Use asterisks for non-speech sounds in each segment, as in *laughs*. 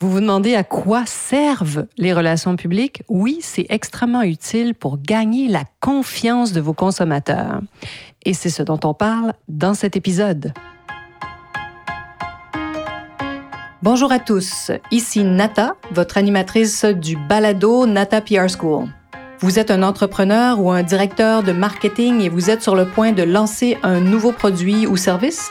Vous vous demandez à quoi servent les relations publiques? Oui, c'est extrêmement utile pour gagner la confiance de vos consommateurs. Et c'est ce dont on parle dans cet épisode. Bonjour à tous, ici Nata, votre animatrice du balado Nata PR School. Vous êtes un entrepreneur ou un directeur de marketing et vous êtes sur le point de lancer un nouveau produit ou service?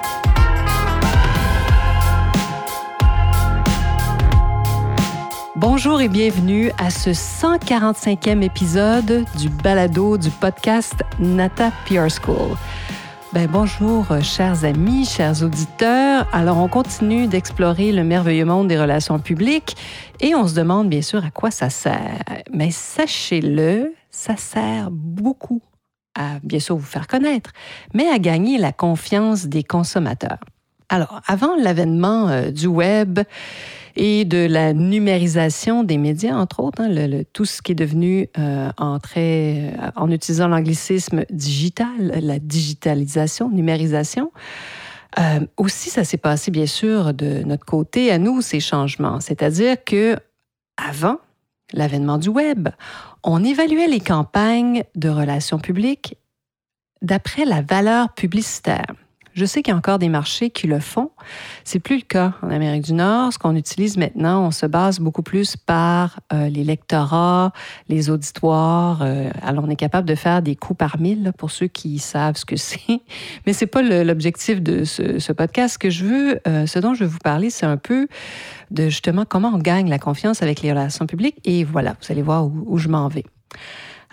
Bonjour et bienvenue à ce 145e épisode du balado du podcast Nata PR School. Ben, bonjour, chers amis, chers auditeurs. Alors, on continue d'explorer le merveilleux monde des relations publiques et on se demande bien sûr à quoi ça sert. Mais sachez-le, ça sert beaucoup à bien sûr vous faire connaître, mais à gagner la confiance des consommateurs. Alors, avant l'avènement euh, du web, et de la numérisation des médias, entre autres, hein, tout ce qui est devenu euh, en, très, en utilisant l'anglicisme digital, la digitalisation, numérisation. Euh, aussi, ça s'est passé, bien sûr, de notre côté, à nous, ces changements. C'est-à-dire que avant l'avènement du Web, on évaluait les campagnes de relations publiques d'après la valeur publicitaire. Je sais qu'il y a encore des marchés qui le font. C'est plus le cas en Amérique du Nord. Ce qu'on utilise maintenant, on se base beaucoup plus par euh, les lectorats, les auditoires. Euh, alors, on est capable de faire des coups par mille pour ceux qui savent ce que *laughs* c'est. Mais c'est pas l'objectif de ce, podcast. Ce que je veux, euh, ce dont je veux vous parler, c'est un peu de justement comment on gagne la confiance avec les relations publiques. Et voilà, vous allez voir où je m'en vais.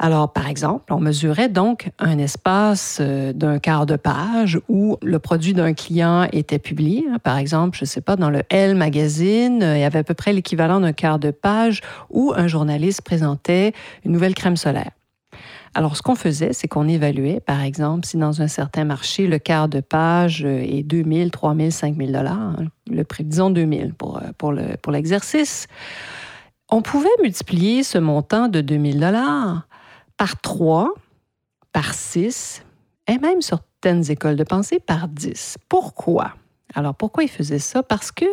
Alors, par exemple, on mesurait donc un espace euh, d'un quart de page où le produit d'un client était publié. Par exemple, je ne sais pas, dans le Elle magazine, il y avait à peu près l'équivalent d'un quart de page où un journaliste présentait une nouvelle crème solaire. Alors, ce qu'on faisait, c'est qu'on évaluait, par exemple, si dans un certain marché, le quart de page est 2 000, 3 000, 5 000 dollars, hein, le prix, disons 2 000 pour, pour l'exercice, on pouvait multiplier ce montant de 2 000 dollars par 3, par 6, et même certaines écoles de pensée par 10. Pourquoi? Alors pourquoi il faisait ça? Parce que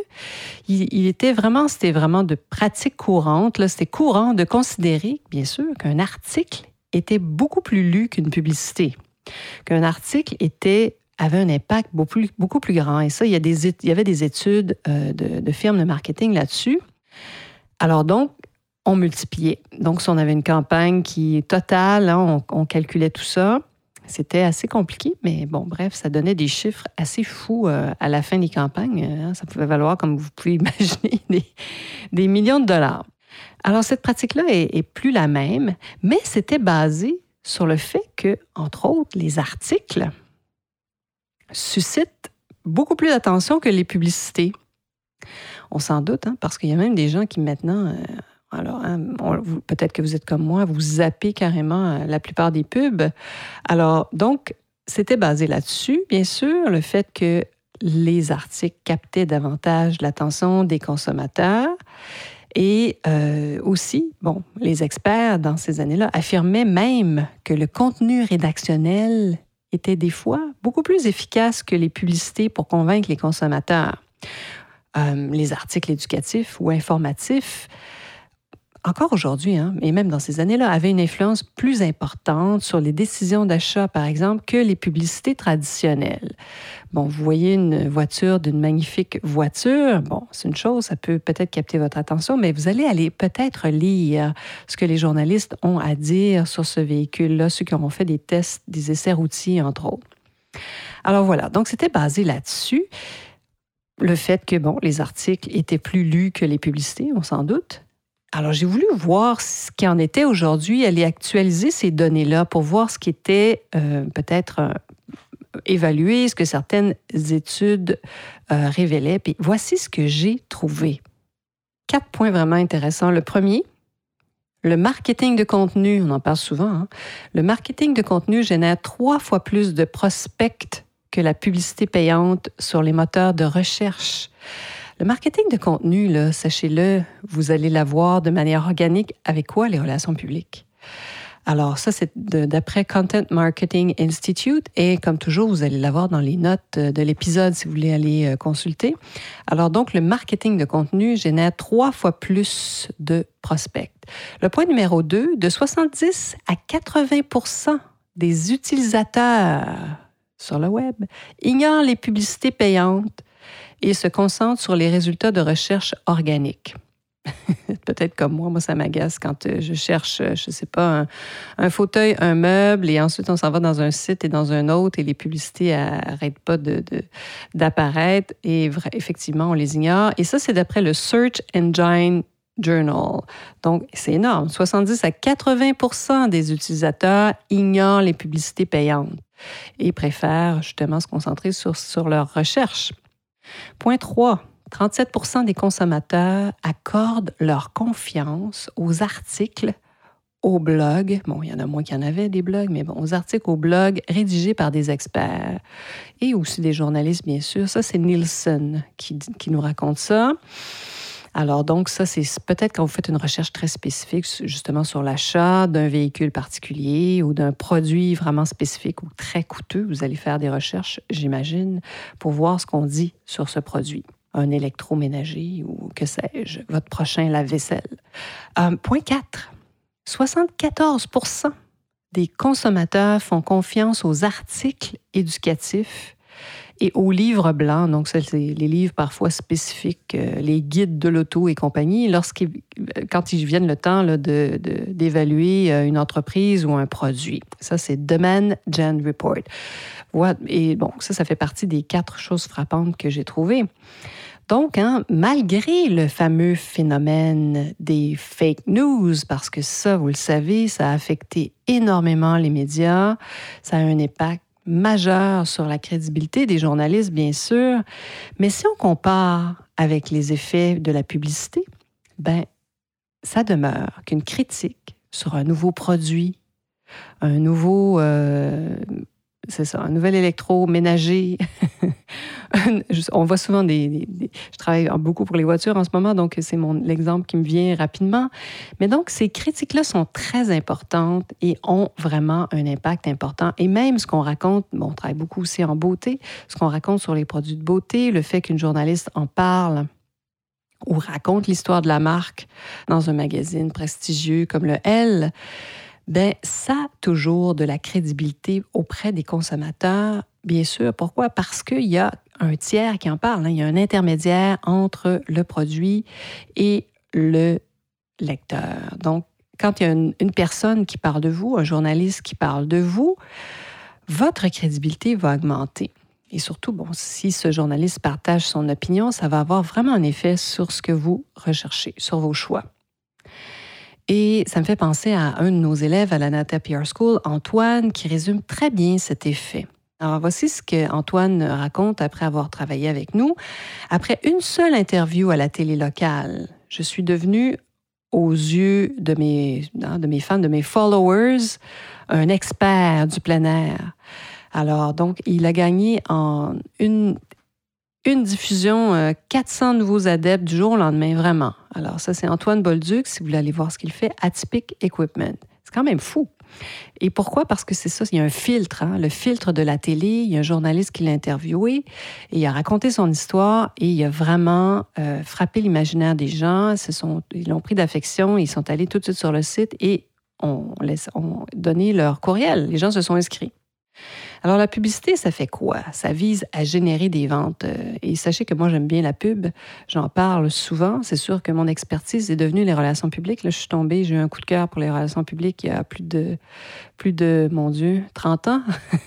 il, était vraiment, c'était vraiment de pratique courante. C'était courant de considérer, bien sûr, qu'un article était beaucoup plus lu qu'une publicité, qu'un article était avait un impact beaucoup plus, grand. Et ça, il y avait des études euh, de, de firmes de marketing là-dessus. Alors donc, on multipliait. Donc, si on avait une campagne qui est totale, hein, on, calculait tout ça. C'était assez compliqué, mais bon, bref, ça donnait des chiffres assez fous euh, à la fin des campagnes. Hein. Ça pouvait valoir, comme vous pouvez *laughs* imaginer, des, millions de dollars. Alors, cette pratique-là est, plus la même, mais c'était basé sur le fait que, entre autres, les articles suscitent beaucoup plus d'attention que les publicités. On s'en doute, hein, parce qu'il y a même des gens qui maintenant... Euh, alors, hein, peut-être que vous êtes comme moi, vous zappez carrément euh, la plupart des pubs. Alors, donc, c'était basé là-dessus, bien sûr, le fait que les articles captaient davantage l'attention des consommateurs. Et euh, aussi, bon, les experts dans ces années-là affirmaient même que le contenu rédactionnel était des fois beaucoup plus efficace que les publicités pour convaincre les consommateurs. Euh, les articles éducatifs ou informatifs encore aujourd'hui, hein, et même dans ces années-là, avait une influence plus importante sur les décisions d'achat, par exemple, que les publicités traditionnelles. Bon, vous voyez une voiture d'une magnifique voiture, bon, c'est une chose, ça peut peut-être capter votre attention, mais vous allez aller peut-être lire ce que les journalistes ont à dire sur ce véhicule-là, ceux qui auront fait des tests, des essais routiers, entre autres. Alors voilà, donc c'était basé là-dessus le fait que bon, les articles étaient plus lus que les publicités, on s'en doute. Alors, j'ai voulu voir ce qui en était aujourd'hui, aller actualiser ces données-là pour voir ce qui était euh, peut-être euh, évalué, ce que certaines études euh, révélaient. Puis voici ce que j'ai trouvé. Quatre points vraiment intéressants. Le premier, Le marketing de contenu, on en parle souvent, hein. le marketing de contenu génère trois fois plus de prospects que la publicité payante sur les moteurs de recherche. Le marketing de contenu, sachez-le, vous allez l'avoir de manière organique avec quoi les relations publiques? Alors ça, c'est d'après Content Marketing Institute et comme toujours, vous allez l'avoir dans les notes de l'épisode si vous voulez aller euh, consulter. Alors donc, le marketing de contenu génère trois fois plus de prospects. Le point numéro 2, de 70 à 80% des utilisateurs sur le web ignorent les publicités payantes et se concentrent sur les résultats de recherche organiques. *laughs* peut-être comme moi, moi ça m'agace quand euh, je cherche, euh, je ne sais pas, un, fauteuil, un meuble, et ensuite on s'en va dans un site et dans un autre, et les publicités n'arrêtent pas d'apparaître, et effectivement, on les ignore. Et ça, c'est d'après le Search Engine Journal. Donc, c'est énorme. 70 à 80% des utilisateurs ignorent les publicités payantes et préfèrent justement se concentrer sur, sur leur recherche. Point 3 37% des consommateurs accordent leur confiance aux articles aux blogs. Bon, il y en a moins qu'il y en avait des blogs, mais bon, aux articles aux blogs rédigés par des experts et aussi des journalistes, bien sûr. Ça, c'est Nielsen qui, qui nous raconte ça. Alors donc ça, c'est peut-être quand vous faites une recherche très spécifique justement sur l'achat d'un véhicule particulier ou d'un produit vraiment spécifique ou très coûteux, vous allez faire des recherches, j'imagine, pour voir ce qu'on dit sur ce produit un électroménager ou que sais-je, votre prochain lave-vaisselle. Euh, point 4. 74% des consommateurs font confiance aux articles éducatifs et aux livres blancs, donc c'est les livres parfois spécifiques, euh, les guides de l'auto et compagnie, lorsqu'ils, quand ils viennent le temps d'évaluer euh, une entreprise ou un produit. Ça, c'est Demand Gen Report. Et bon, ça, ça fait partie des quatre choses frappantes que j'ai trouvées. Donc, hein, malgré le fameux phénomène des fake news, parce que ça, vous le savez, ça a affecté énormément les médias, ça a un impact majeur sur la crédibilité des journalistes, bien sûr, mais si on compare avec les effets de la publicité, ben, ça demeure qu'une critique sur un nouveau produit, un nouveau euh, c'est ça, un nouvel électroménager. *laughs* on voit souvent des, Je travaille beaucoup pour les voitures en ce moment, donc c'est mon l'exemple qui me vient rapidement. Mais donc, ces critiques-là sont très importantes et ont vraiment un impact important. Et même ce qu'on raconte, bon, on travaille beaucoup aussi en beauté, ce qu'on raconte sur les produits de beauté, le fait qu'une journaliste en parle ou raconte l'histoire de la marque dans un magazine prestigieux comme le Elle, ben ça a toujours de la crédibilité auprès des consommateurs, bien sûr. Pourquoi? Parce qu'il y a un tiers qui en parle. Hein. Il y a un intermédiaire entre le produit et le lecteur. Donc, quand il y a une, une, personne qui parle de vous, un journaliste qui parle de vous, votre crédibilité va augmenter. Et surtout, bon, si ce journaliste partage son opinion, ça va avoir vraiment un effet sur ce que vous recherchez, sur vos choix. Et ça me fait penser à un de nos élèves à la Nata School, Antoine, qui résume très bien cet effet. Alors voici ce qu'Antoine raconte après avoir travaillé avec nous. Après une seule interview à la télé locale, je suis devenue aux yeux de mes, hein, de mes fans, de mes followers, un expert du plein air. Alors, donc, il a gagné en une une diffusion, 400 euh, nouveaux adeptes du jour au lendemain, vraiment. Alors ça, c'est Antoine Bolduc, si vous voulez aller voir ce qu'il fait, Atypic Equipment. C'est quand même fou. Et pourquoi? Parce que c'est ça, il y a un filtre, hein, le filtre de la télé. Il y a un journaliste qui l'a interviewé et il a raconté son histoire et il a vraiment euh, frappé l'imaginaire des gens. ils l'ont pris d'affection, ils sont allés tout de suite sur le site et on, laisse, on donné leur courriel. Les gens se sont inscrits. Alors la publicité, ça fait quoi? Ça vise à générer des ventes. Euh, et sachez que moi, j'aime bien la pub. J'en parle souvent. C'est sûr que mon expertise est devenue les relations publiques. Là, je suis tombée, j'ai eu un coup de cœur pour les relations publiques il y a plus de, plus de mon Dieu, 30 ans.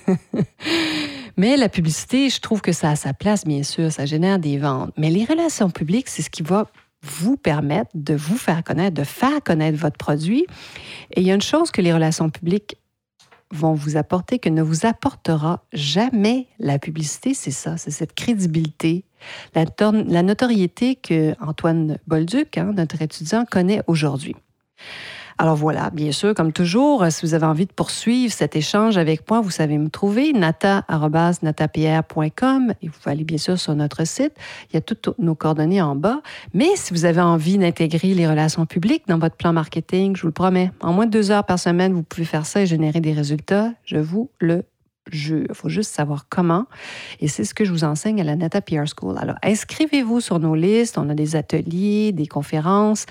*laughs* Mais la publicité, je trouve que ça a sa place, bien sûr. Ça génère des ventes. Mais les relations publiques, c'est ce qui va vous permettre de vous faire connaître, de faire connaître votre produit. Et il y a une chose que les relations publiques vont vous apporter que ne vous apportera jamais la publicité, c'est ça, c'est cette crédibilité, la, notoriété que Antoine Bolduc, hein, notre étudiant, connaît aujourd'hui. Alors voilà, bien sûr, comme toujours, si vous avez envie de poursuivre cet échange avec moi, vous savez me trouver, nata.natapierre.com et vous pouvez aller bien sûr sur notre site. Il y a toutes nos coordonnées en bas. Mais si vous avez envie d'intégrer les relations publiques dans votre plan marketing, je vous le promets, en moins de deux heures par semaine, vous pouvez faire ça et générer des résultats. Je vous le il faut juste savoir comment. Et c'est ce que je vous enseigne à la Nata PR School. Alors, inscrivez-vous sur nos listes. On a des ateliers, des conférences,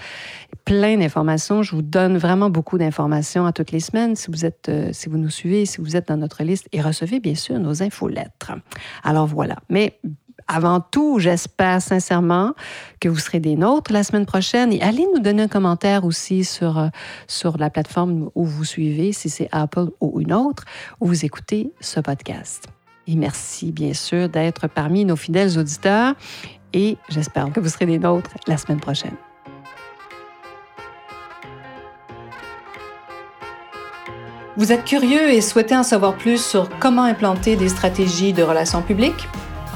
plein d'informations. Je vous donne vraiment beaucoup d'informations à toutes les semaines si vous, êtes, euh, si vous nous suivez, si vous êtes dans notre liste. Et recevez bien sûr nos infolettres. Alors voilà. Mais avant tout, j'espère sincèrement que vous serez des nôtres la semaine prochaine et allez nous donner un commentaire aussi sur, euh, sur la plateforme où vous suivez, si c'est Apple ou une autre, où vous écoutez ce podcast. Et merci bien sûr d'être parmi nos fidèles auditeurs et j'espère que vous serez des nôtres la semaine prochaine. Vous êtes curieux et souhaitez en savoir plus sur comment implanter des stratégies de relations publiques?